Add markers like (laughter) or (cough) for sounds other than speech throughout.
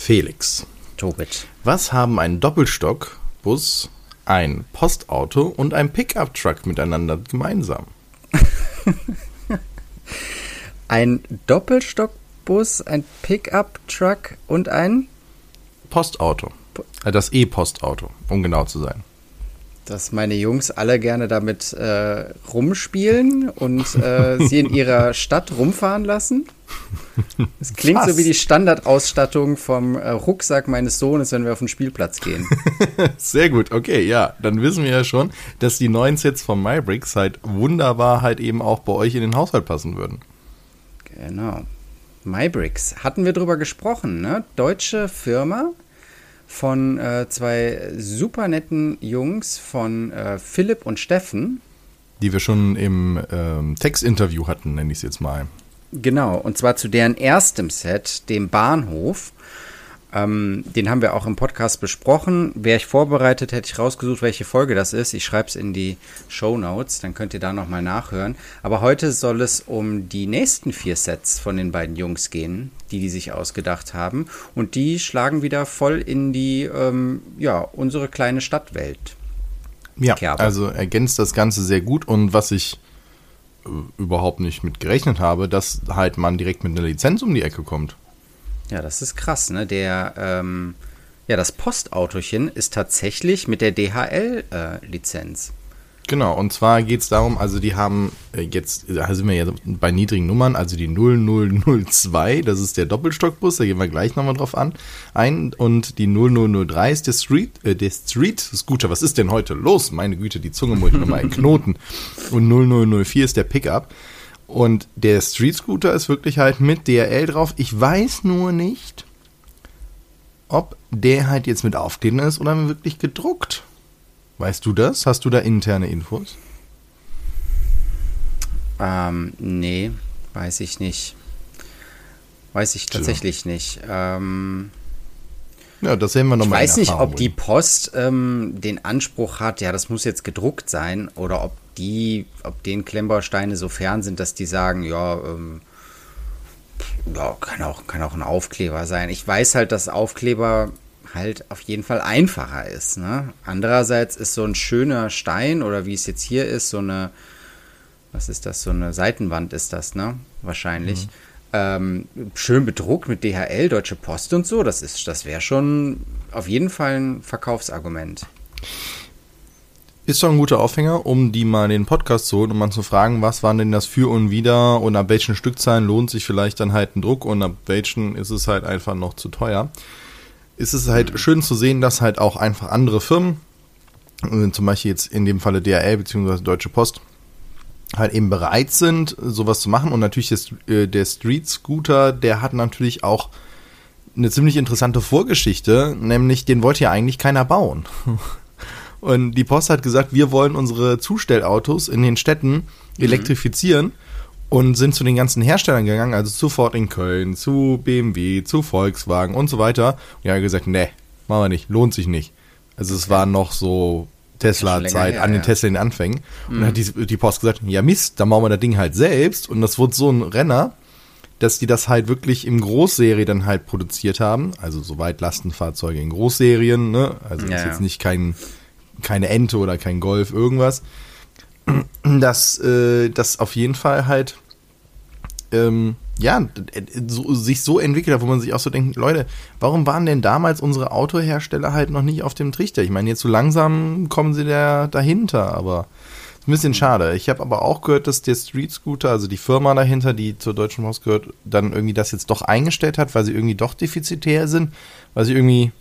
Felix. Tobit. Was haben ein Doppelstockbus, ein Postauto und ein Pickup-Truck miteinander gemeinsam? (laughs) Ein Doppelstockbus, ein Pickup-Truck und ein Postauto. Äh, Das E-Postauto, um genau zu sein. Dass meine Jungs alle gerne damit äh, rumspielen und äh, sie in ihrer Stadt rumfahren lassen. Es klingt Fast. so wie die Standardausstattung vom äh, Rucksack meines Sohnes, wenn wir auf den Spielplatz gehen. (laughs) Sehr gut, okay, ja. Dann wissen wir ja schon, dass die neuen Sets von MyBricks halt wunderbar halt eben auch bei euch in den Haushalt passen würden. Genau. MyBricks. Hatten wir drüber gesprochen, ne? Deutsche Firma von äh, zwei super netten Jungs von äh, Philipp und Steffen. Die wir schon im ähm, Textinterview hatten, nenne ich es jetzt mal. Genau, und zwar zu deren erstem Set, dem Bahnhof. Ähm, den haben wir auch im Podcast besprochen. Wäre ich vorbereitet, hätte ich rausgesucht, welche Folge das ist. Ich schreibe es in die Show Notes, dann könnt ihr da nochmal nachhören. Aber heute soll es um die nächsten vier Sets von den beiden Jungs gehen, die die sich ausgedacht haben. Und die schlagen wieder voll in die, ähm, ja, unsere kleine Stadtwelt. Ja, Kerbe. also ergänzt das Ganze sehr gut und was ich äh, überhaupt nicht mit gerechnet habe, dass halt man direkt mit einer Lizenz um die Ecke kommt. Ja, das ist krass, ne? Der, ähm, ja, das Postautochen ist tatsächlich mit der DHL-Lizenz. Genau, und zwar geht es darum, also die haben äh, jetzt, da sind wir ja bei niedrigen Nummern, also die 0002, das ist der Doppelstockbus, da gehen wir gleich nochmal drauf an, ein, und die 0003 ist der Street, äh, der Street Scooter, was ist denn heute los? Meine Güte, die Zunge muss ich nochmal knoten. (laughs) Und 0004 ist der Pickup. Und der Street Scooter ist wirklich halt mit DRL drauf. Ich weiß nur nicht, ob der halt jetzt mit Aufkleber ist oder wirklich gedruckt. Weißt du das? Hast du da interne Infos? Ähm, nee, weiß ich nicht. Weiß ich tatsächlich nicht. Ähm, Ja, das sehen wir ich nochmal. weiß nicht, ob die Post ähm, den Anspruch hat, ja, das muss jetzt gedruckt sein, oder ob die, ob den Klemmbausteine so fern sind, dass die sagen, ja, ähm, ja, kann auch, kann auch ein Aufkleber sein. Ich weiß halt, dass Aufkleber halt auf jeden Fall einfacher ist. Ne? Andererseits ist so ein schöner Stein oder wie es jetzt hier ist, so eine, was ist das, so eine Seitenwand ist das, ne? Wahrscheinlich. Ähm, schön bedruckt mit DHL, Deutsche Post und so. Das ist, das wäre schon auf jeden Fall ein Verkaufsargument. Ist doch ein guter Aufhänger, um die mal in den Podcast zu holen und mal zu fragen, was waren denn das für und wieder und ab welchen Stückzahlen lohnt sich vielleicht dann halt ein Druck und ab welchen ist es halt einfach noch zu teuer. Ist es halt schön zu sehen, dass halt auch einfach andere Firmen, äh, zum Beispiel jetzt in dem Falle DRL bzw. Deutsche Post, halt eben bereit sind, sowas zu machen. Und natürlich der, St- äh, der Street Scooter, der hat natürlich auch eine ziemlich interessante Vorgeschichte, nämlich den wollte ja eigentlich keiner bauen. (laughs) Und die Post hat gesagt, wir wollen unsere Zustellautos in den Städten elektrifizieren und sind zu den ganzen Herstellern gegangen, also zu Ford in Köln, zu BMW, zu Volkswagen und so weiter. Und die haben gesagt, nee, machen wir nicht, lohnt sich nicht. Also es war noch so Tesla-Zeit, an den ja. Tesla in den Anfängen. Und dann hat die, die Post gesagt, ja Mist, dann machen wir das Ding halt selbst. Und das wurde so ein Renner, dass die das halt wirklich im Großserie dann halt produziert haben. Also soweit Lastenfahrzeuge in Großserien, ne? Also Ja, ist jetzt nicht kein, keine Ente oder kein Golf, irgendwas. (clears throat) Dass äh, das auf jeden Fall halt ähm, ja, so, sich so entwickelt hat, wo man sich auch so denkt, Leute, warum waren denn damals unsere Autohersteller halt noch nicht auf dem Trichter? Ich meine, jetzt so langsam kommen sie da dahinter, aber ist ein bisschen schade. Ich habe aber auch gehört, dass der Street Scooter, also die Firma dahinter, die zur Deutschen Post gehört, dann irgendwie das jetzt doch eingestellt hat, weil sie irgendwie doch defizitär sind, was ich irgendwie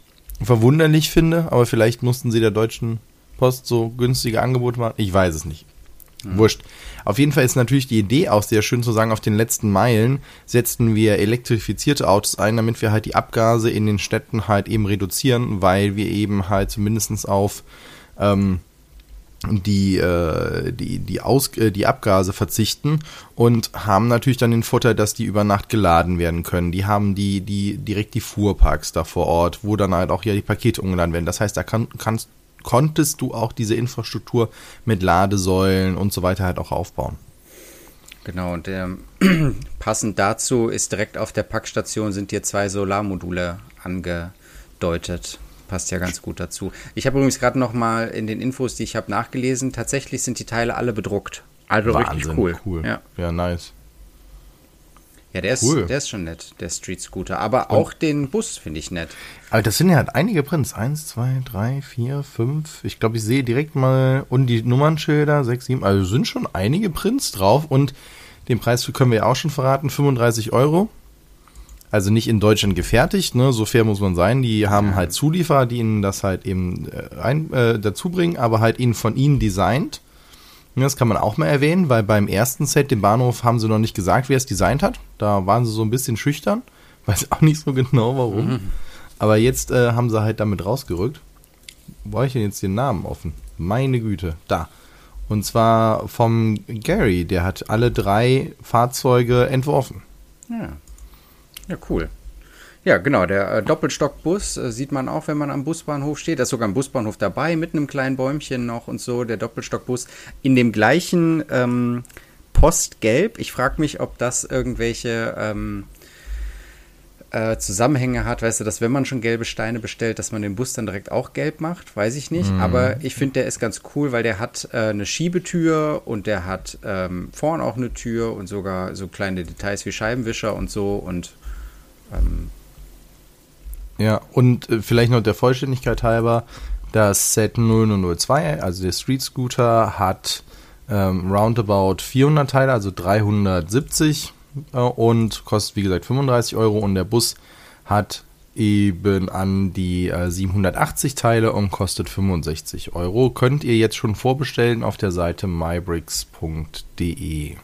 verwunderlich finde, aber vielleicht mussten sie der Deutschen Post so günstige Angebote machen. Ich weiß es nicht. Wurscht. Auf jeden Fall ist natürlich die Idee auch sehr schön zu sagen, auf den letzten Meilen setzen wir elektrifizierte Autos ein, damit wir halt die Abgase in den Städten halt eben reduzieren, weil wir eben halt zumindestens auf ähm, die, äh, die, die, Aus äh, die Abgase verzichten und haben natürlich dann den Vorteil, dass die über Nacht geladen werden können. Die haben die, die direkt die Fuhrparks da vor Ort, wo dann halt auch ja die Pakete umgeladen werden. Das heißt, da kann, kannst, konntest du auch diese Infrastruktur mit Ladesäulen und so weiter halt auch aufbauen. Genau, und ähm, (clears throat) passend dazu ist direkt auf der Packstation sind dir zwei Solarmodule angedeutet. Passt ja ganz gut dazu. Ich habe übrigens gerade noch mal in den Infos, die ich habe, nachgelesen. Tatsächlich sind die Teile alle bedruckt. Also Wahnsinn, richtig cool. cool. Ja. ja, nice. Ja, der ist, Cool. der ist schon nett, der Street Scooter. Aber auch den Bus finde ich nett. Aber das sind ja halt einige Prints. Eins, zwei, drei, vier, fünf. Ich glaube, ich sehe direkt mal und die Nummernschilder, sechs, sieben. Also sind schon einige Prints drauf und den Preis können wir ja auch schon verraten, 35 Euro. Also nicht in Deutschland gefertigt, ne? So fair muss man sein. Die haben halt Zulieferer, die ihnen das halt eben äh, ein, äh, dazu bringen, aber halt ihnen von ihnen designt. Das kann man auch mal erwähnen, weil beim ersten Set, dem Bahnhof, haben sie noch nicht gesagt, wer es designt hat. Da waren sie so ein bisschen schüchtern. (laughs) Weiß auch nicht so genau warum. Aber jetzt äh, haben sie halt damit rausgerückt. Wo habe ich denn jetzt den Namen offen? Meine Güte, da. Und zwar vom Gary, der hat alle drei Fahrzeuge entworfen. Ja. Ja, cool. Ja, genau, der äh, Doppelstockbus äh, sieht man auch, wenn man am Busbahnhof steht. Da ist sogar ein Busbahnhof dabei, mit einem kleinen Bäumchen noch und so, der Doppelstockbus. In dem gleichen ähm, Postgelb. Ich frage mich, ob das irgendwelche ähm, äh, Zusammenhänge hat. Weißt du, dass wenn man schon gelbe Steine bestellt, dass man den Bus dann direkt auch gelb macht? Weiß ich nicht. Aber ich finde, der ist ganz cool, weil der hat äh, eine Schiebetür und der hat ähm, vorn auch eine Tür und sogar so kleine Details wie Scheibenwischer und so und ähm, Ja, und äh, vielleicht noch der Vollständigkeit halber, das Set 0002, also der Street Scooter, hat ähm, roundabout 400 Teile, also 370 äh, und kostet wie gesagt 35 Euro und der Bus hat eben an die äh, 780 Teile und kostet 65 Euro. Könnt ihr jetzt schon vorbestellen auf der Seite mybricks.de.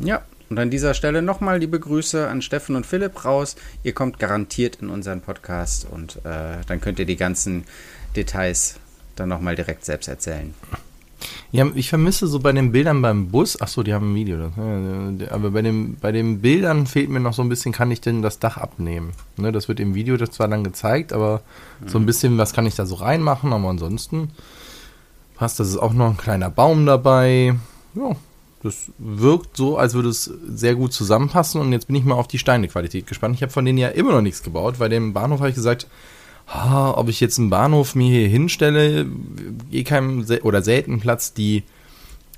Ja, und an dieser Stelle nochmal liebe Grüße an Steffen und Philipp raus. Ihr kommt garantiert in unseren Podcast und äh, dann könnt ihr die ganzen Details dann nochmal direkt selbst erzählen. Ja, ich vermisse so bei den Bildern beim Bus, ach so, die haben ein Video, das, ja, aber bei, dem, bei den Bildern fehlt mir noch so ein bisschen, kann ich denn das Dach abnehmen? Ne, das wird im Video das zwar dann gezeigt, aber so ein bisschen, was kann ich da so reinmachen, aber ansonsten passt, das ist auch noch ein kleiner Baum dabei. Ja, das wirkt so, als würde es sehr gut zusammenpassen und jetzt bin ich mal auf die Steinequalität gespannt. Ich habe von denen ja immer noch nichts gebaut, weil dem Bahnhof habe ich gesagt, ah, ob ich jetzt einen Bahnhof mir hier hinstelle, eh keinem oder selten Platz, die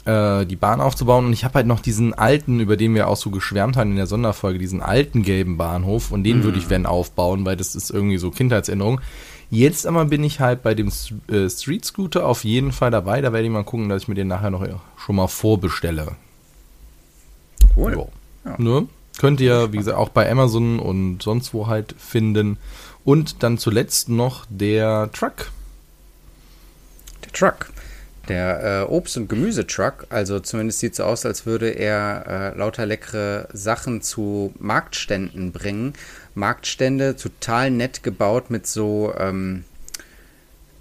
äh, die Bahn aufzubauen. Und ich habe halt noch diesen alten, über den wir auch so geschwärmt haben in der Sonderfolge, diesen alten gelben Bahnhof und den würde ich wenn aufbauen, weil das ist irgendwie so Kindheitserinnerung. Jetzt aber bin ich halt bei dem äh, Street Scooter auf jeden Fall dabei. Da werde ich mal gucken, dass ich mir den nachher noch schon mal vorbestelle. Cool. Ja. Ne? Könnt ihr, wie gesagt, auch bei Amazon und sonst wo halt finden. Und dann zuletzt noch der Truck. Der Truck. Der äh, Obst- und Gemüsetruck, also zumindest sieht es so aus, als würde er äh, lauter leckere Sachen zu Marktständen bringen. Marktstände total nett gebaut mit so, ähm,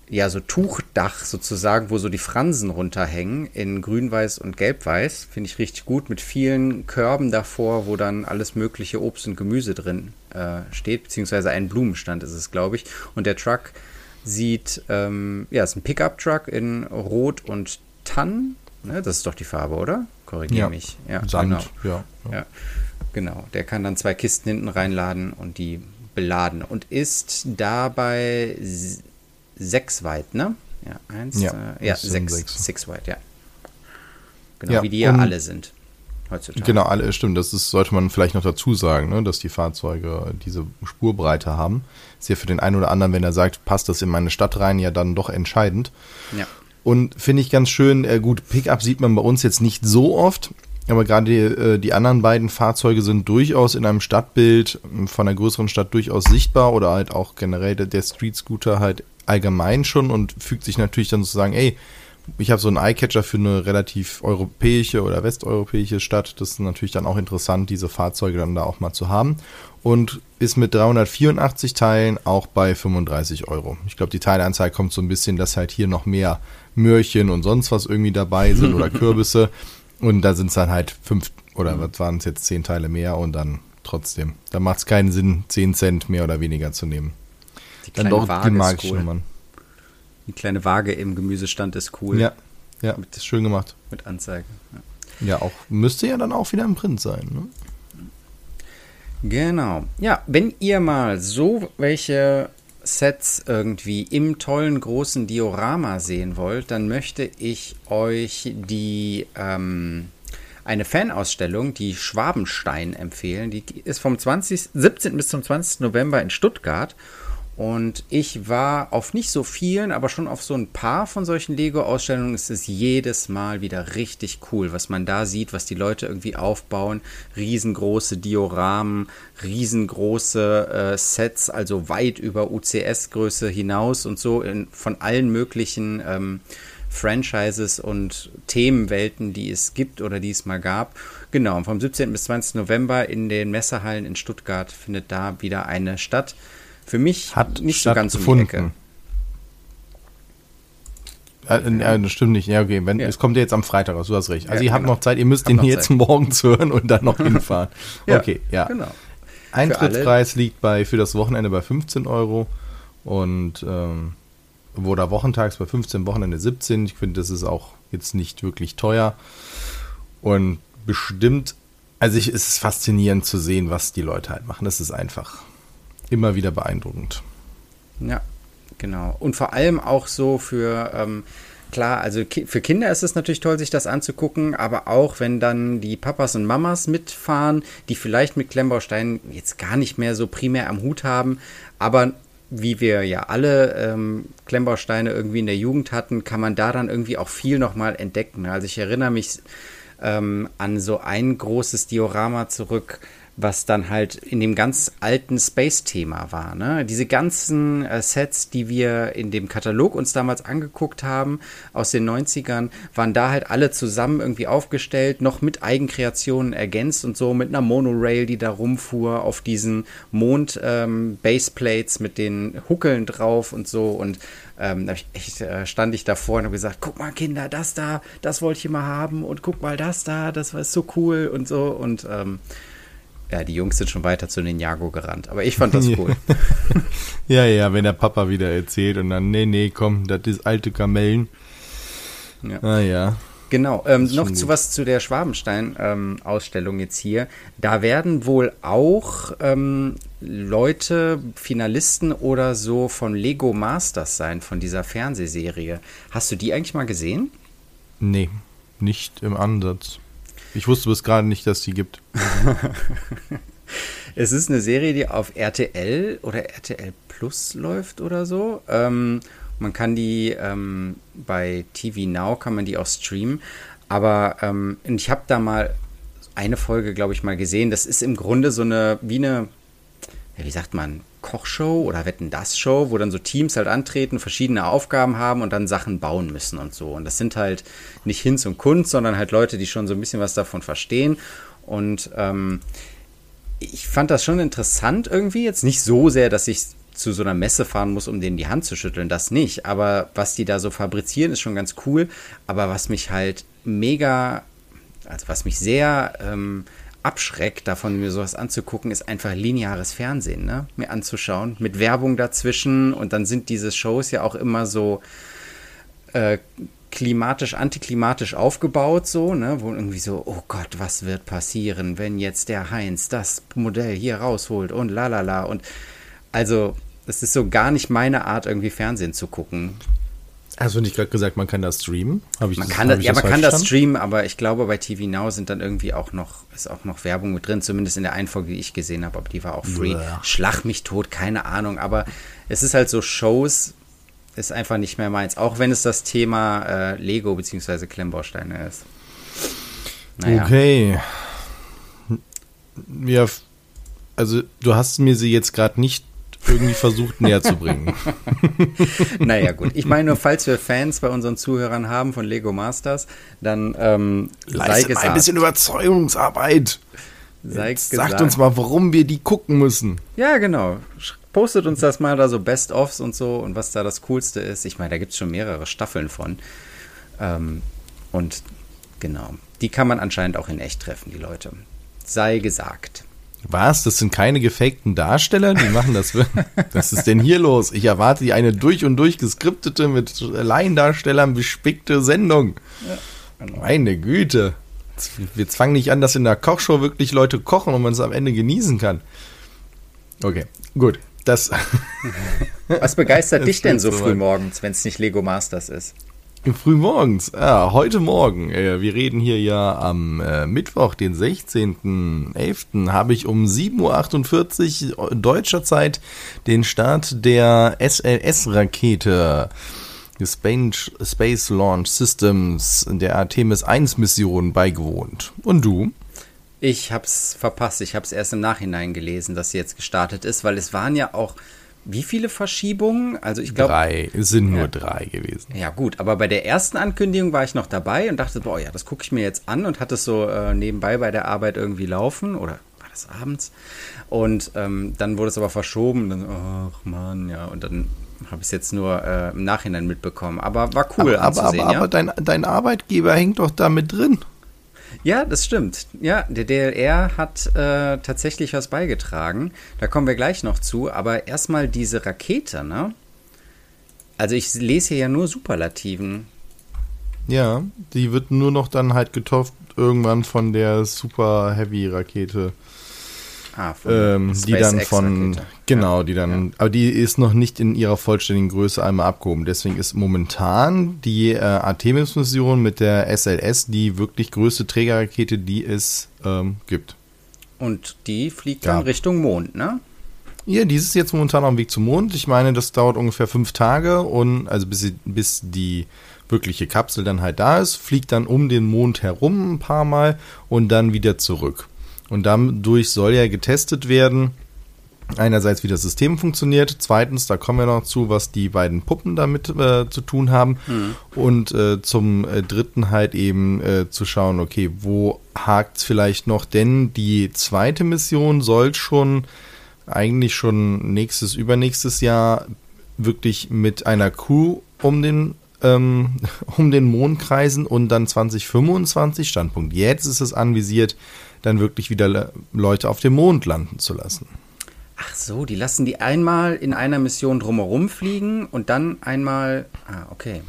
ja, so Tuchdach sozusagen, wo so die Fransen runterhängen in grün-weiß und gelb-weiß. Finde ich richtig gut, mit vielen Körben davor, wo dann alles mögliche Obst und Gemüse drin äh, steht, beziehungsweise ein Blumenstand ist es, glaube ich. Und der Truck sieht, ähm, ja, ist ein Pickup-Truck in Rot und Tann. Ne, das ist doch die Farbe, oder? Korrigiere Ja. mich. Ja, Sand, genau. ja. ja. Ja, genau. Der kann dann zwei Kisten hinten reinladen und die beladen und ist dabei sechs weit, ne? Ja, eins, Ja, äh, ja sechs, sechs. six weit, ja. Genau, wie die ja alle sind heutzutage. Genau, alle, stimmt. Das ist, sollte man vielleicht noch dazu sagen, ne, dass die Fahrzeuge diese Spurbreite haben. Ist ja für den einen oder anderen, wenn er sagt, passt das in meine Stadt rein, ja dann doch entscheidend. Ja. Und finde ich ganz schön, äh, gut, Pickup sieht man bei uns jetzt nicht so oft, aber gerade die, äh, die anderen beiden Fahrzeuge sind durchaus in einem Stadtbild von einer größeren Stadt durchaus sichtbar oder halt auch generell der, der Street Scooter halt allgemein schon und fügt sich natürlich dann sozusagen, ey, ich habe so einen Eyecatcher für eine relativ europäische oder westeuropäische Stadt. Das ist natürlich dann auch interessant, diese Fahrzeuge dann da auch mal zu haben. Und ist mit 384 Teilen auch bei 35 Euro. Ich glaube, die Teileanzahl kommt so ein bisschen, dass halt hier noch mehr Möhrchen und sonst was irgendwie dabei sind oder (laughs) Kürbisse. Und da sind es dann halt fünf oder was waren es jetzt, zehn Teile mehr und dann trotzdem. Da macht es keinen Sinn, 10 Cent mehr oder weniger zu nehmen. Die Dann doch die Waage ist magischen cool. Nummern. Die kleine Waage im Gemüsestand ist cool. Ja, ja, ist schön gemacht. Mit Anzeige. Ja. Ja, auch müsste ja dann auch wieder im Print sein. Ne? Genau. Ja, wenn ihr mal so welche Sets irgendwie im tollen großen Diorama sehen wollt, dann möchte ich euch die ähm, eine Fanausstellung, die Schwabenstein, empfehlen. Die ist vom 20, 17. bis zum 20. November in Stuttgart. Und ich war auf nicht so vielen, aber schon auf so ein paar von solchen Lego-Ausstellungen. Es ist jedes Mal wieder richtig cool, was man da sieht, was die Leute irgendwie aufbauen. Riesengroße Dioramen, riesengroße äh, Sets, also weit über UCS-Größe hinaus und so in, von allen möglichen ähm, Franchises und Themenwelten, die es gibt oder die es mal gab. Genau, vom 17. bis 20. November in den Messehallen in Stuttgart findet da wieder eine statt. Für mich Hat nicht so ganz um. Ecke. Äh, äh, das stimmt nicht. Ja, okay. Wenn, Ja. Es kommt ja jetzt am Freitag raus, du hast recht. Also Ja, ihr habt genau. noch Zeit, ihr müsst den jetzt Zeit. morgens (laughs) hören und dann noch (laughs) hinfahren. okay, ja. Genau. Eintrittspreis liegt bei für das Wochenende bei 15 Euro und ähm, oder wochentags bei 15, Wochenende 17. Ich finde, das ist auch jetzt nicht wirklich teuer. Und bestimmt, also ich, es ist faszinierend zu sehen, was die Leute halt machen. Das ist einfach immer wieder beeindruckend. Ja, genau. Und vor allem auch so für, ähm, klar, also für Kinder ist es natürlich toll, sich das anzugucken, aber auch wenn dann die Papas und Mamas mitfahren, die vielleicht mit Klemmbausteinen jetzt gar nicht mehr so primär am Hut haben, aber wie wir ja alle ähm, Klemmbausteine irgendwie in der Jugend hatten, kann man da dann irgendwie auch viel nochmal entdecken. Also ich erinnere mich ähm, an so ein großes Diorama zurück, was dann halt in dem ganz alten Space-Thema war. Ne? Diese ganzen äh, Sets, die wir in dem Katalog uns damals angeguckt haben, aus den 90ern, waren da halt alle zusammen irgendwie aufgestellt, noch mit Eigenkreationen ergänzt und so mit einer Monorail, die da rumfuhr auf diesen Mond-Baseplates mit den Huckeln drauf und so und ähm, da echt, äh, stand ich davor und habe gesagt, guck mal Kinder, das da, das wollte ich immer haben und guck mal das da, das war so cool und so und ähm, ja, die Jungs sind schon weiter zu Ninjago gerannt, aber ich fand das cool. (laughs) Ja, ja, wenn der Papa wieder erzählt und dann, nee, nee, komm, das ist alte Kamellen. Ja. Ah ja. Genau, ähm, noch schon zu gut. was zu der Schwabenstein-Ausstellung jetzt hier. Da werden wohl auch ähm, Leute, Finalisten oder so von Lego Masters sein, von dieser Fernsehserie. Hast du die eigentlich mal gesehen? Nee, nicht im Ansatz. Ich wusste bis gerade nicht, dass die gibt. (laughs) Es ist eine Serie, die auf RTL oder RTL Plus läuft oder so. Ähm, man kann die ähm, bei TV Now kann man die auch streamen. Aber ähm, ich habe da mal eine Folge, glaube ich, mal gesehen. Das ist im Grunde so eine wie eine, ja, wie sagt man, Kochshow oder Wetten das Show, wo dann so Teams halt antreten, verschiedene Aufgaben haben und dann Sachen bauen müssen und so. Und das sind halt nicht Hinz und Kunst, sondern halt Leute, die schon so ein bisschen was davon verstehen. Und ähm, ich fand das schon interessant irgendwie. Jetzt nicht so sehr, dass ich zu so einer Messe fahren muss, um denen die Hand zu schütteln, das nicht. Aber was die da so fabrizieren, ist schon ganz cool. Aber was mich halt mega, also was mich sehr ähm, abschreckt, davon mir sowas anzugucken, ist einfach lineares Fernsehen, ne? Mir anzuschauen. Mit Werbung dazwischen und dann sind diese Shows ja auch immer so äh, klimatisch, antiklimatisch aufgebaut, so, ne, wo irgendwie so, oh Gott, was wird passieren, wenn jetzt der Heinz das Modell hier rausholt und lalala und also, es ist so gar nicht meine Art, irgendwie Fernsehen zu gucken. Hast du nicht gerade gesagt, man kann das streamen? Man das, kann das, ja, man falsch kann das streamen, aber ich glaube, bei TV Now sind dann irgendwie auch noch, ist auch noch Werbung mit drin, zumindest in der einen Folge, die ich gesehen habe, aber die war auch free. Bäh. Schlag mich tot, keine Ahnung, aber es ist halt so Shows, ist einfach nicht mehr meins, auch wenn es das Thema äh, Lego bzw. Klemmbausteine ist. Naja. Okay. Ja, also du hast mir sie jetzt gerade nicht irgendwie versucht näher zu bringen. (laughs) Naja, gut. Ich meine nur, falls wir Fans bei unseren Zuhörern haben von Lego Masters, dann ähm, sei Leistet mal ein gesagt. bisschen Überzeugungsarbeit. sei gesagt. Sagt uns mal, warum wir die gucken müssen. Ja, genau. Postet uns das mal da so Best-ofs und so und was da das Coolste ist. Ich meine, da gibt es schon mehrere Staffeln von. Ähm, und genau. Die kann man anscheinend auch in echt treffen, die Leute. Sei gesagt. Was? Das sind keine gefakten Darsteller? Die machen das. (laughs) Was ist denn hier los? Ich erwarte hier eine durch und durch geskriptete, mit Laiendarstellern bespickte Sendung. genau. Meine Güte. wir zwangen nicht an, dass in der Kochshow wirklich Leute kochen und man es am Ende genießen kann. Okay, gut. Das. Was begeistert (laughs) dich denn so früh morgens, wenn es nicht Lego Masters ist? Früh morgens. Ja, heute Morgen. Äh, wir reden hier ja am äh, Mittwoch, den 16.11. habe ich um 7.48 Uhr deutscher Zeit den Start der SLS-Rakete. Space Launch Systems der Artemis 1 Mission beigewohnt. Und du? Ich hab's verpasst. Ich hab's erst im Nachhinein gelesen, dass sie jetzt gestartet ist, weil es waren ja auch wie viele Verschiebungen? Also ich glaube. Drei, es sind ja, nur drei gewesen. Ja, gut, aber bei der ersten Ankündigung war ich noch dabei und dachte, boah, ja, das gucke ich mir jetzt an und hatte es so äh, nebenbei bei der Arbeit irgendwie laufen oder war das abends? Und ähm, dann wurde es aber verschoben. Dann, ach man, ja, und dann habe ich es jetzt nur äh, im Nachhinein mitbekommen. Aber war cool aber, anzusehen, aber, aber, ja? aber dein, dein Arbeitgeber hängt doch da mit drin. Ja, das stimmt. Ja, der DLR hat äh, tatsächlich was beigetragen. Da kommen wir gleich noch zu. Aber erstmal diese Rakete, ne? Also ich lese hier ja nur Superlativen. Ja, die wird nur noch dann halt getopft irgendwann von der Super Heavy Rakete. Ah, ähm, die dann von, genau, die dann, ja. aber die ist noch nicht in ihrer vollständigen Größe einmal abgehoben. Deswegen ist momentan die äh, Artemis-Mission mit der SLS die wirklich größte Trägerrakete, die es ähm, gibt. Und die fliegt ja. dann Richtung Mond, ne? Ja, die ist jetzt momentan auf dem Weg zum Mond. Ich meine, das dauert ungefähr fünf Tage und also bis, sie, bis die wirkliche Kapsel dann halt da ist, fliegt dann um den Mond herum ein paar Mal und dann wieder zurück. Und dadurch soll ja getestet werden, einerseits wie das System funktioniert, zweitens, da kommen wir noch zu, was die beiden Puppen damit äh, zu tun haben mhm. und äh, zum äh, dritten halt eben äh, zu schauen, okay, wo hakt es vielleicht noch, denn die zweite Mission soll schon eigentlich schon nächstes, übernächstes Jahr wirklich mit einer Crew um den ähm, (laughs) um den Mond kreisen und dann 2025 Standpunkt. Jetzt ist es anvisiert, dann wirklich wieder Leute auf dem Mond landen zu lassen. Ach so, die lassen die einmal in einer Mission drumherum fliegen und dann einmal. Ah, okay.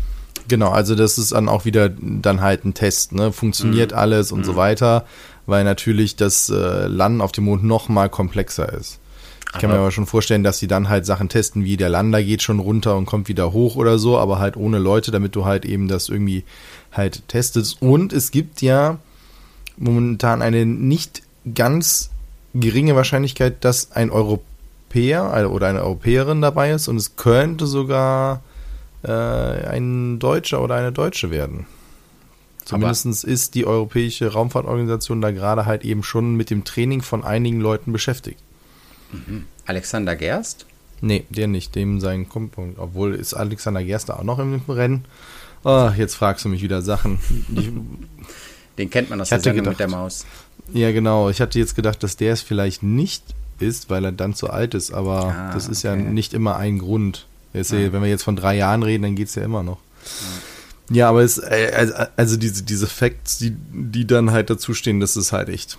Genau, also das ist dann auch wieder dann halt ein Test, ne? Funktioniert mhm. alles und mhm. so weiter, weil natürlich das äh, Landen auf dem Mond noch mal komplexer ist. Ich kann mir aber schon vorstellen, dass sie dann halt Sachen testen, wie der Lander geht schon runter und kommt wieder hoch oder so, aber halt ohne Leute, damit du halt eben das irgendwie halt testest. Und es gibt ja momentan eine nicht ganz geringe Wahrscheinlichkeit, dass ein Europäer oder eine Europäerin dabei ist und es könnte sogar äh, ein Deutscher oder eine Deutsche werden. Zumindest ist die Europäische Raumfahrtorganisation da gerade halt eben schon mit dem Training von einigen Leuten beschäftigt. Mhm. Alexander Gerst? Nee, der nicht, dem sein Kumpel. Obwohl ist Alexander Gerst da auch noch im Rennen. Oh, jetzt fragst du mich wieder Sachen. Ich, (laughs) Den kennt man aus der Sendung gedacht, mit der Maus. Ja, genau. Ich hatte jetzt gedacht, dass der es vielleicht nicht ist, weil er dann zu alt ist, aber ah, das ist okay. ja nicht immer ein Grund. Jetzt, ja. Wenn wir jetzt von drei Jahren reden, dann geht es ja immer noch. Ja, ja aber es, äh, also diese, diese Facts, die, die dann halt dazu stehen, das ist halt echt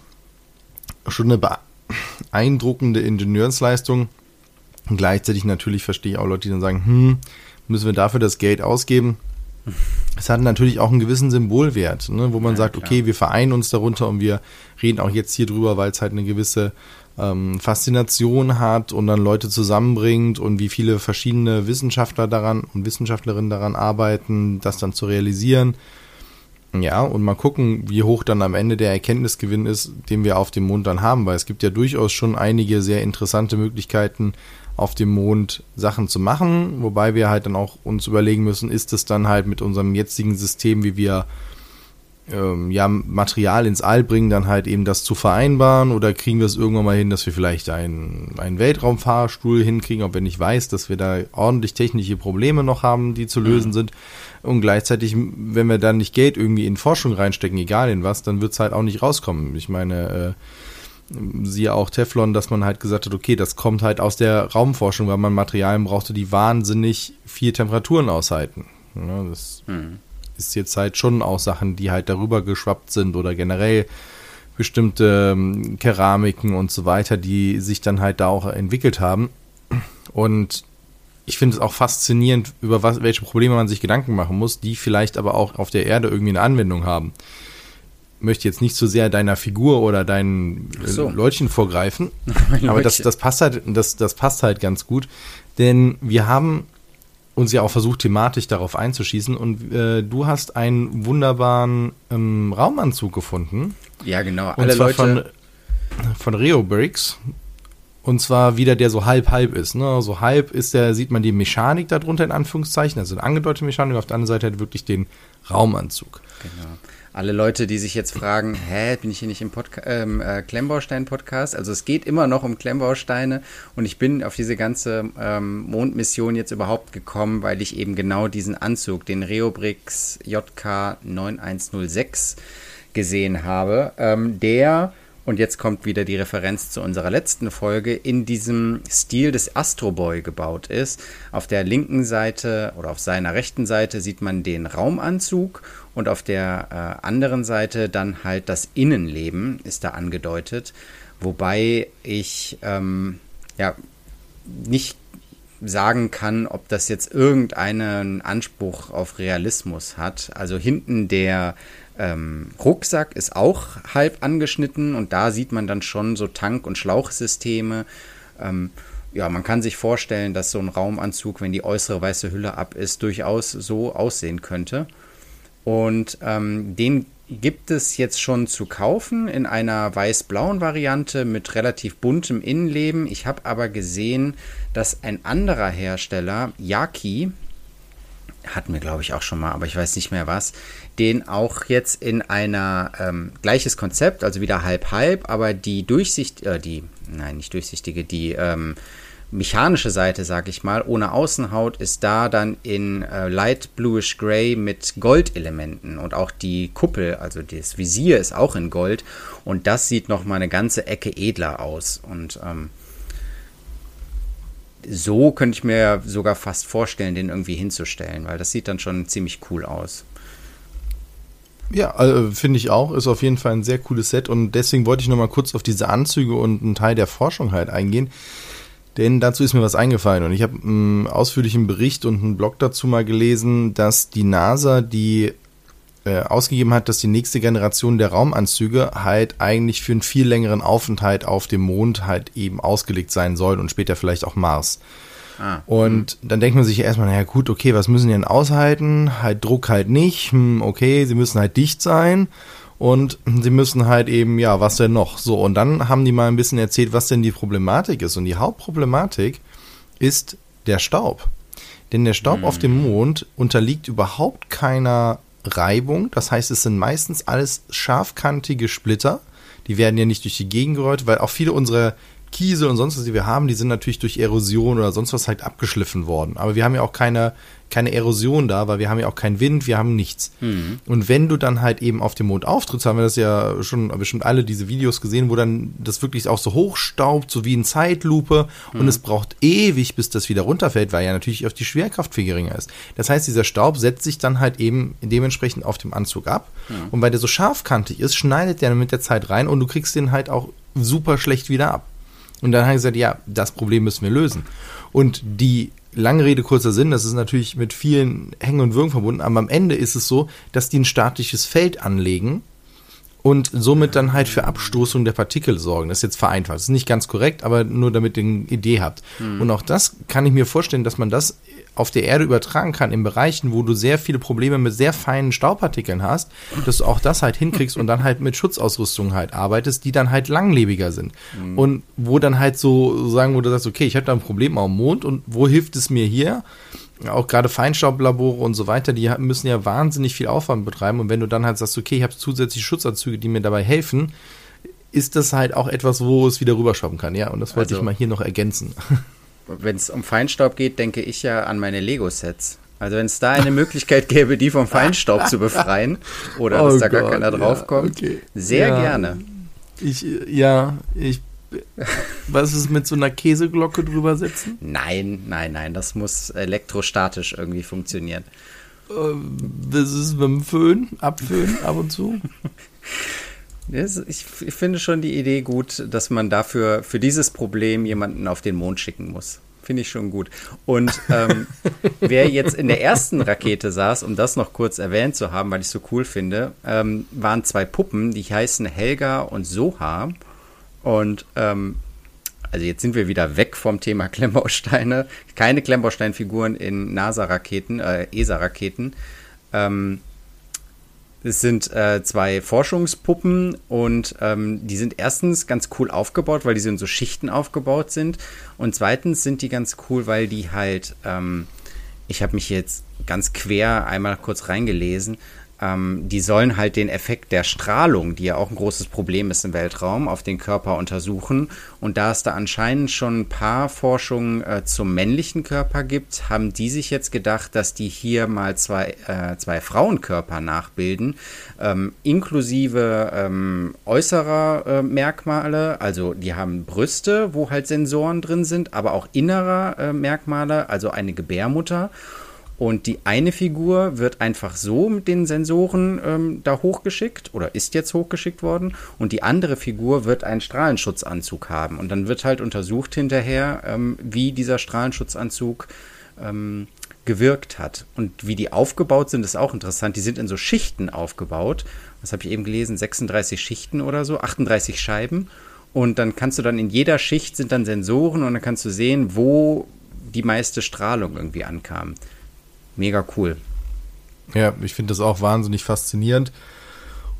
schon eine beeindruckende Ingenieursleistung. Und gleichzeitig natürlich verstehe ich auch Leute, die dann sagen, hm, müssen wir dafür das Geld ausgeben? Es hat natürlich auch einen gewissen Symbolwert, ne, wo man ja, sagt, klar. okay, wir vereinen uns darunter und wir reden auch jetzt hier drüber, weil es halt eine gewisse ähm, Faszination hat und dann Leute zusammenbringt und wie viele verschiedene Wissenschaftler daran und Wissenschaftlerinnen daran arbeiten, das dann zu realisieren. Ja, und mal gucken, wie hoch dann am Ende der Erkenntnisgewinn ist, den wir auf dem Mond dann haben, weil es gibt ja durchaus schon einige sehr interessante Möglichkeiten, auf dem Mond Sachen zu machen, wobei wir halt dann auch uns überlegen müssen, ist es dann halt mit unserem jetzigen System, wie wir ähm, ja Material ins All bringen, dann halt eben das zu vereinbaren oder kriegen wir es irgendwann mal hin, dass wir vielleicht einen, einen Weltraumfahrstuhl hinkriegen, auch wenn ich weiß, dass wir da ordentlich technische Probleme noch haben, die zu lösen mhm. sind. Und gleichzeitig, wenn wir dann nicht Geld irgendwie in Forschung reinstecken, egal in was, dann wird es halt auch nicht rauskommen. Ich meine, äh, siehe auch Teflon, dass man halt gesagt hat, okay, das kommt halt aus der Raumforschung, weil man Materialien brauchte, die wahnsinnig viel Temperaturen aushalten. Ja, das mhm. ist jetzt halt schon auch Sachen, die halt darüber geschwappt sind oder generell bestimmte ähm, Keramiken und so weiter, die sich dann halt da auch entwickelt haben. Und ich finde es auch faszinierend, über was, welche Probleme man sich Gedanken machen muss, die vielleicht aber auch auf der Erde irgendwie eine Anwendung haben möchte jetzt nicht zu so sehr deiner Figur oder deinen äh, so. Leutchen vorgreifen, (laughs) aber das, das passt halt, das, das passt halt ganz gut, denn wir haben uns ja auch versucht, thematisch darauf einzuschießen und äh, du hast einen wunderbaren ähm, Raumanzug gefunden. Ja, genau. Alle Leute von, von Reo Bricks. Und zwar wieder der so halb-halb ist. Ne? So halb ist der, sieht man die Mechanik darunter in Anführungszeichen, also eine angedeutete Mechanik, auf der anderen Seite hat wirklich den Raumanzug. Genau alle Leute, die sich jetzt fragen, hä, bin ich hier nicht im Podca ähm, äh, Klemmbaustein-Podcast? Also es geht immer noch um Klemmbausteine und ich bin auf diese ganze ähm, Mondmission jetzt überhaupt gekommen, weil ich eben genau diesen Anzug, den Reobrix JK 9106 gesehen habe, ähm, der und jetzt kommt wieder die Referenz zu unserer letzten Folge, in diesem Stil des Astro Boy gebaut ist. Auf der linken Seite oder auf seiner rechten Seite sieht man den Raumanzug und auf der äh, anderen Seite dann halt das Innenleben ist da angedeutet. Wobei ich ähm, ja nicht sagen kann, ob das jetzt irgendeinen Anspruch auf Realismus hat. Also hinten der ähm, Rucksack ist auch halb angeschnitten und da sieht man dann schon so Tank- und Schlauchsysteme. Ähm, ja, man kann sich vorstellen, dass so ein Raumanzug, wenn die äußere weiße Hülle ab ist, durchaus so aussehen könnte. Und ähm, den gibt es jetzt schon zu kaufen in einer weiß-blauen Variante mit relativ buntem Innenleben. Ich habe aber gesehen, dass ein anderer Hersteller, Yaki, hatten wir glaube ich auch schon mal, aber ich weiß nicht mehr was, den auch jetzt in einer ähm, gleiches Konzept, also wieder halb-halb, aber die Durchsicht, äh, die, nein, nicht durchsichtige, die ähm, mechanische Seite, sag ich mal, ohne Außenhaut ist da dann in äh, light bluish gray mit Goldelementen und auch die Kuppel, also das Visier ist auch in Gold und das sieht noch mal eine ganze Ecke edler aus und ähm, so könnte ich mir sogar fast vorstellen, den irgendwie hinzustellen, weil das sieht dann schon ziemlich cool aus. Ja, äh, finde ich auch. Ist auf jeden Fall ein sehr cooles Set und deswegen wollte ich noch mal kurz auf diese Anzüge und einen Teil der Forschung halt eingehen. Denn dazu ist mir was eingefallen und ich habe einen ausführlichen Bericht und einen Blog dazu mal gelesen, dass die NASA die äh, ausgegeben hat, dass die nächste Generation der Raumanzüge halt eigentlich für einen viel längeren Aufenthalt auf dem Mond halt eben ausgelegt sein soll und später vielleicht auch Mars. Ah, und hm. dann denkt man sich erstmal, naja gut, okay, was müssen die denn aushalten? Halt Druck halt nicht, hm, okay, sie müssen halt dicht sein und sie müssen halt eben, ja, was denn noch? So, und dann haben die mal ein bisschen erzählt, was denn die Problematik ist. Und die Hauptproblematik ist der Staub. Denn der Staub mhm. auf dem Mond unterliegt überhaupt keiner Reibung. Das heißt, es sind meistens alles scharfkantige Splitter. Die werden ja nicht durch die Gegend gerollt, weil auch viele unserer Kiesel und sonst was, die wir haben, die sind natürlich durch Erosion oder sonst was halt abgeschliffen worden. Aber wir haben ja auch keine, keine Erosion da, weil wir haben ja auch keinen Wind, wir haben nichts. Mhm. Und wenn du dann halt eben auf dem Mond auftrittst, haben wir das ja schon bestimmt alle diese Videos gesehen, wo dann das wirklich auch so hochstaubt, so wie in Zeitlupe mhm. und es braucht ewig, bis das wieder runterfällt, weil ja natürlich auf die Schwerkraft viel geringer ist. Das heißt, dieser Staub setzt sich dann halt eben dementsprechend auf dem Anzug ab mhm. und weil der so scharfkantig ist, schneidet der mit der Zeit rein und du kriegst den halt auch super schlecht wieder ab. Und dann haben sie gesagt, ja, das Problem müssen wir lösen. Und die lange Rede, kurzer Sinn, das ist natürlich mit vielen Hängen und Würgen verbunden, aber am Ende ist es so, dass die ein statisches Feld anlegen und somit dann halt für Abstoßung der Partikel sorgen. Das ist jetzt vereinfacht. Das ist nicht ganz korrekt, aber nur damit ihr eine Idee habt. Mhm. Und auch das kann ich mir vorstellen, dass man das auf der Erde übertragen kann, in Bereichen, wo du sehr viele Probleme mit sehr feinen Staubpartikeln hast, dass du auch das halt hinkriegst und dann halt mit Schutzausrüstung halt arbeitest, die dann halt langlebiger sind. Mhm. Und wo dann halt so sagen, wo du sagst, okay, ich habe da ein Problem am Mond und wo hilft es mir hier? Auch gerade Feinstaublabore und so weiter, die müssen ja wahnsinnig viel Aufwand betreiben. Und wenn du dann halt sagst, okay, ich habe zusätzliche Schutzanzüge, die mir dabei helfen, ist das halt auch etwas, wo es wieder rüberschrauben kann. Ja, und das wollte also, ich mal hier noch ergänzen. (laughs) wenn es um Feinstaub geht, denke ich ja an meine Lego-Sets. Also wenn es da eine Möglichkeit gäbe, die vom Feinstaub zu befreien oder (laughs) oh dass da Gott, gar keiner draufkommt, ja, okay. sehr ja, gerne. Ich, ja, ich. Was ist mit so einer Käseglocke drüber setzen? Nein, nein, nein, das muss elektrostatisch irgendwie funktionieren. Äh, das ist mit dem Föhn, abföhnen ab und zu. (laughs) Ich, finde schon die Idee gut, dass man dafür für dieses Problem jemanden auf den Mond schicken muss. Finde ich schon gut. Und ähm, (laughs) wer jetzt in der ersten Rakete saß, um das noch kurz erwähnt zu haben, weil ich so cool finde, ähm, waren zwei Puppen, die heißen Helga und Soha. Und ähm, also jetzt sind wir wieder weg vom Thema (laughs) Klemmbausteine. Keine Klemmbausteinfiguren in NASA-Raketen, äh, ESA-Raketen. Ähm, es sind äh, zwei Forschungspuppen und ähm, die sind erstens ganz cool aufgebaut, weil die so in so Schichten aufgebaut sind. Und zweitens sind die ganz cool, weil die halt, ähm, ich habe mich jetzt ganz quer einmal kurz reingelesen, ähm, die sollen halt den Effekt der Strahlung, die ja auch ein großes Problem ist im Weltraum, auf den Körper untersuchen. Und da es da anscheinend schon ein paar Forschungen äh, zum männlichen Körper gibt, haben die sich jetzt gedacht, dass die hier mal zwei, äh, zwei Frauenkörper nachbilden, ähm, inklusive ähm, äußerer äh, Merkmale. Also die haben Brüste, wo halt Sensoren drin sind, aber auch innerer äh, Merkmale, also eine Gebärmutter. Und die eine Figur wird einfach so mit den Sensoren ähm, da hochgeschickt oder ist jetzt hochgeschickt worden. Und die andere Figur wird einen Strahlenschutzanzug haben. Und dann wird halt untersucht hinterher, ähm, wie dieser Strahlenschutzanzug ähm, gewirkt hat. Und wie die aufgebaut sind, ist auch interessant. Die sind in so Schichten aufgebaut. Was habe ich eben gelesen? 36 Schichten oder so, 38 Scheiben. Und dann kannst du dann in jeder Schicht sind dann Sensoren und dann kannst du sehen, wo die meiste Strahlung irgendwie ankam mega cool. Ja, ich finde das auch wahnsinnig faszinierend.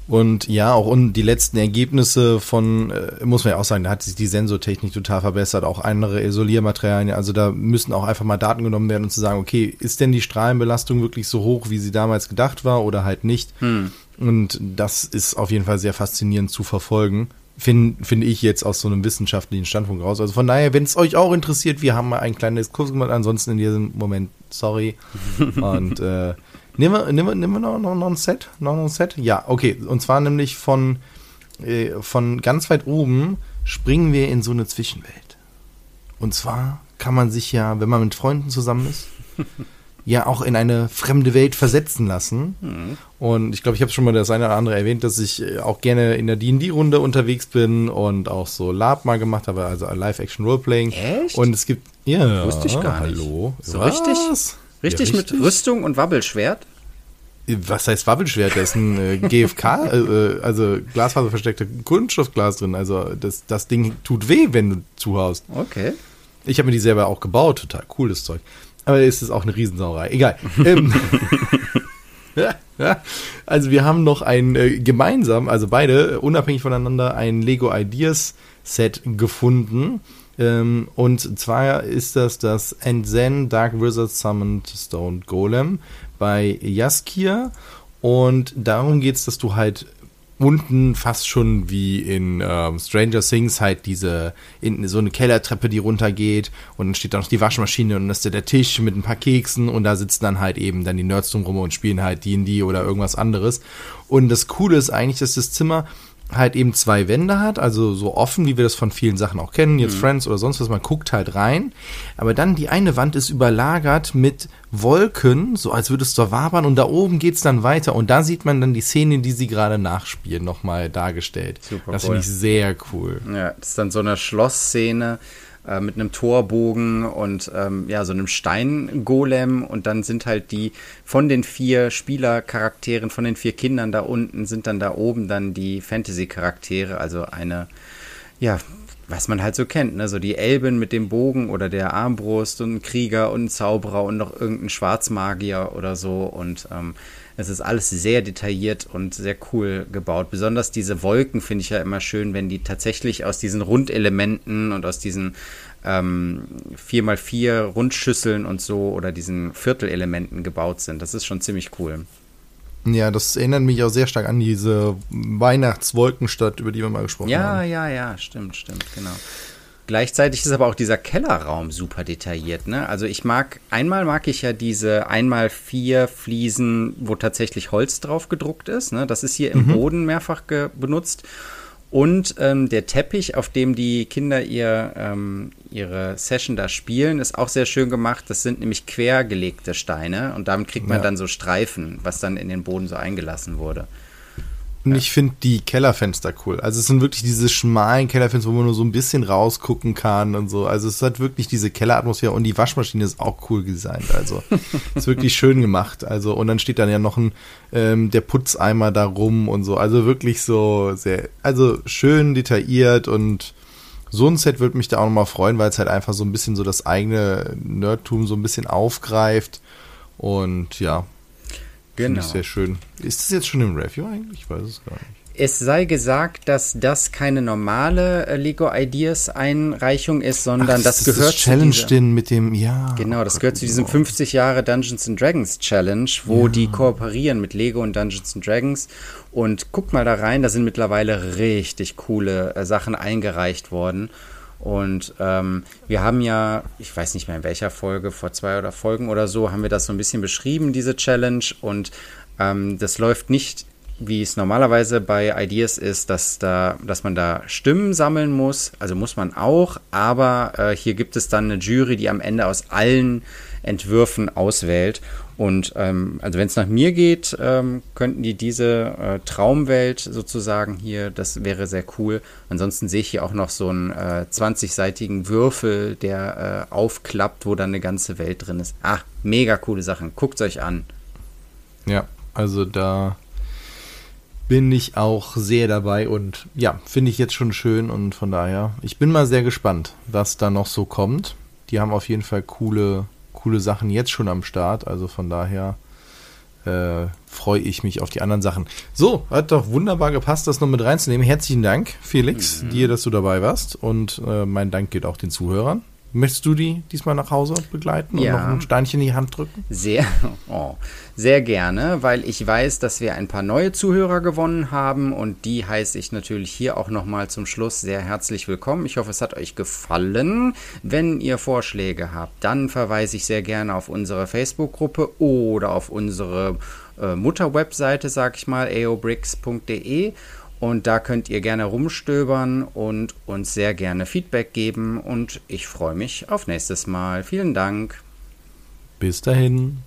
Und ja, auch und die letzten Ergebnisse von, äh, muss man ja auch sagen, da hat sich die Sensortechnik total verbessert, auch andere Isoliermaterialien. Also da müssen auch einfach mal Daten genommen werden, um zu sagen, okay, ist denn die Strahlenbelastung wirklich so hoch, wie sie damals gedacht war oder halt nicht? Hm. Und das ist auf jeden Fall sehr faszinierend zu verfolgen. Finde find ich jetzt aus so einem wissenschaftlichen Standpunkt raus. Also von daher, wenn es euch auch interessiert, wir haben mal einen kleinen Diskurs gemacht. Ansonsten in diesem Moment, sorry. (laughs) Und äh, nehmen wir, nehmen wir, nehmen wir noch, noch, noch ein Set? Noch ein Set? Ja, okay. Und zwar nämlich von, äh, von ganz weit oben springen wir in so eine Zwischenwelt. Und zwar kann man sich ja, wenn man mit Freunden zusammen ist, (laughs) ja auch in eine fremde Welt versetzen lassen. Mhm. Und ich glaube, ich habe schon mal das eine oder andere erwähnt, dass ich äh, auch gerne in der D&D-Runde unterwegs bin und auch so Lab mal gemacht habe, also Live-Action-Roleplaying. Echt? Und es gibt, ja, wusste ich gar nicht. Hallo. So Was? richtig? Richtig, ja, richtig mit Rüstung und Wabbelschwert? Was heißt Wabbelschwert? Da ist ein äh, GFK, (laughs) äh, äh, also glasfaserversteckte Kunststoffglas drin. Also das, das Ding tut weh, wenn du zuhaust. Okay. Ich habe mir die selber auch gebaut, total cooles Zeug. Aber ist es auch eine Riesensauerei. Egal. ähm. (laughs) Also wir haben noch ein äh, gemeinsam, also beide unabhängig voneinander, ein Lego Ideas Set gefunden. Ähm, und zwar ist das das And Then Dark Wizard Summoned Stone Golem bei Jaskier. Und darum geht es, dass du halt unten fast schon wie in ähm, Stranger Things halt diese in so eine Kellertreppe, die runtergeht und dann steht da noch die Waschmaschine und dann ist da der Tisch mit ein paar Keksen und da sitzen dann halt eben dann die Nerds drum rum und spielen halt D&D oder irgendwas anderes. Und das Coole ist eigentlich, dass das Zimmer halt eben zwei Wände hat, also so offen, wie wir das von vielen Sachen auch kennen, jetzt mhm. Friends oder sonst was, man guckt halt rein, aber dann die eine Wand ist überlagert mit Wolken, so als würdest du wabern und da oben geht's dann weiter und da sieht man dann die Szene, die sie gerade nachspielen, nochmal dargestellt. Super das cool. finde ich sehr cool. Ja, das ist dann so eine Schlussszene, äh, mit einem Torbogen und ähm, ja, so einem Steingolem und dann sind halt die von den vier Spielercharakteren, von den vier Kindern da unten, sind dann da oben dann die Fantasy-Charaktere, also eine, ja, was man halt so kennt, ne? So die Elben mit dem Bogen oder der Armbrust und ein Krieger und ein Zauberer und noch irgendein Schwarzmagier oder so. Und ähm, es ist alles sehr detailliert und sehr cool gebaut. Besonders diese Wolken finde ich ja immer schön, wenn die tatsächlich aus diesen Rundelementen und aus diesen ähm, 4x4 Rundschüsseln und so oder diesen Viertelelementen gebaut sind. Das ist schon ziemlich cool. Ja, das erinnert mich auch sehr stark an diese Weihnachtswolkenstadt, über die wir mal gesprochen ja, haben. Ja, ja, ja, stimmt, stimmt, genau. Gleichzeitig ist aber auch dieser Kellerraum super detailliert. Ne? Also ich mag, einmal mag ich ja diese einmal vier Fliesen, wo tatsächlich Holz drauf gedruckt ist. Ne? Das ist hier im mhm. Boden mehrfach benutzt. Und ähm, der Teppich, auf dem die Kinder ihr, ähm, ihre Session da spielen, ist auch sehr schön gemacht. Das sind nämlich quergelegte Steine und damit kriegt man ja. dann so Streifen, was dann in den Boden so eingelassen wurde. Und ja. ich finde die Kellerfenster cool. Also es sind wirklich diese schmalen Kellerfenster, wo man nur so ein bisschen rausgucken kann und so. Also es hat wirklich diese Kelleratmosphäre und die Waschmaschine ist auch cool designt. Also (laughs) ist wirklich schön gemacht. Also und dann steht dann ja noch ein ähm, der Putzeimer da rum und so. Also wirklich so sehr, also schön detailliert und so ein Set würde mich da auch nochmal freuen, weil es halt einfach so ein bisschen so das eigene Nerdtum so ein bisschen aufgreift. Und ja, Genau. Finde ich sehr schön. Ist das jetzt schon im Review eigentlich? Ich weiß es gar nicht. Es sei gesagt, dass das keine normale äh, Lego Ideas Einreichung ist, sondern Ach, das, das gehört das Challenge zu den mit dem ja. Genau, das gehört zu diesem 50 Jahre Dungeons and Dragons Challenge, wo ja. die kooperieren mit Lego und Dungeons and Dragons und guck mal da rein, da sind mittlerweile richtig coole äh, Sachen eingereicht worden. Und ähm, wir haben ja, ich weiß nicht mehr in welcher Folge, vor zwei oder Folgen oder so, haben wir das so ein bisschen beschrieben, diese Challenge. Und ähm, das läuft nicht, wie es normalerweise bei Ideas ist, dass, da, dass man da Stimmen sammeln muss. Also muss man auch, aber äh, hier gibt es dann eine Jury, die am Ende aus allen Entwürfen auswählt. Und ähm, also wenn es nach mir geht, ähm, könnten die diese äh, Traumwelt sozusagen hier, das wäre sehr cool. Ansonsten sehe ich hier auch noch so einen äh, 20-seitigen Würfel, der äh, aufklappt, wo dann eine ganze Welt drin ist. Ah, mega coole Sachen. Guckt euch an. Ja, also da bin ich auch sehr dabei und ja, finde ich jetzt schon schön und von daher, ich bin mal sehr gespannt, was da noch so kommt. Die haben auf jeden Fall coole coole Sachen jetzt schon am Start. Also von daher äh, freue ich mich auf die anderen Sachen. So, hat doch wunderbar gepasst, das noch mit reinzunehmen. Herzlichen Dank, Felix, mhm. dir, dass du dabei warst. Und äh, mein Dank geht auch den Zuhörern. Möchtest du die diesmal nach Hause begleiten und ja. noch ein Steinchen in die Hand drücken? Sehr, (laughs) oh, sehr gerne, weil ich weiß, dass wir ein paar neue Zuhörer gewonnen haben und die heiße ich natürlich hier auch nochmal zum Schluss sehr herzlich willkommen. Ich hoffe, es hat euch gefallen. Wenn ihr Vorschläge habt, dann verweise ich sehr gerne auf unsere Facebook-Gruppe oder auf unsere äh, Mutter-Webseite, sag ich mal, aobricks.de und da könnt ihr gerne rumstöbern und uns sehr gerne Feedback geben. Und ich freue mich auf nächstes Mal. Vielen Dank. Bis dahin.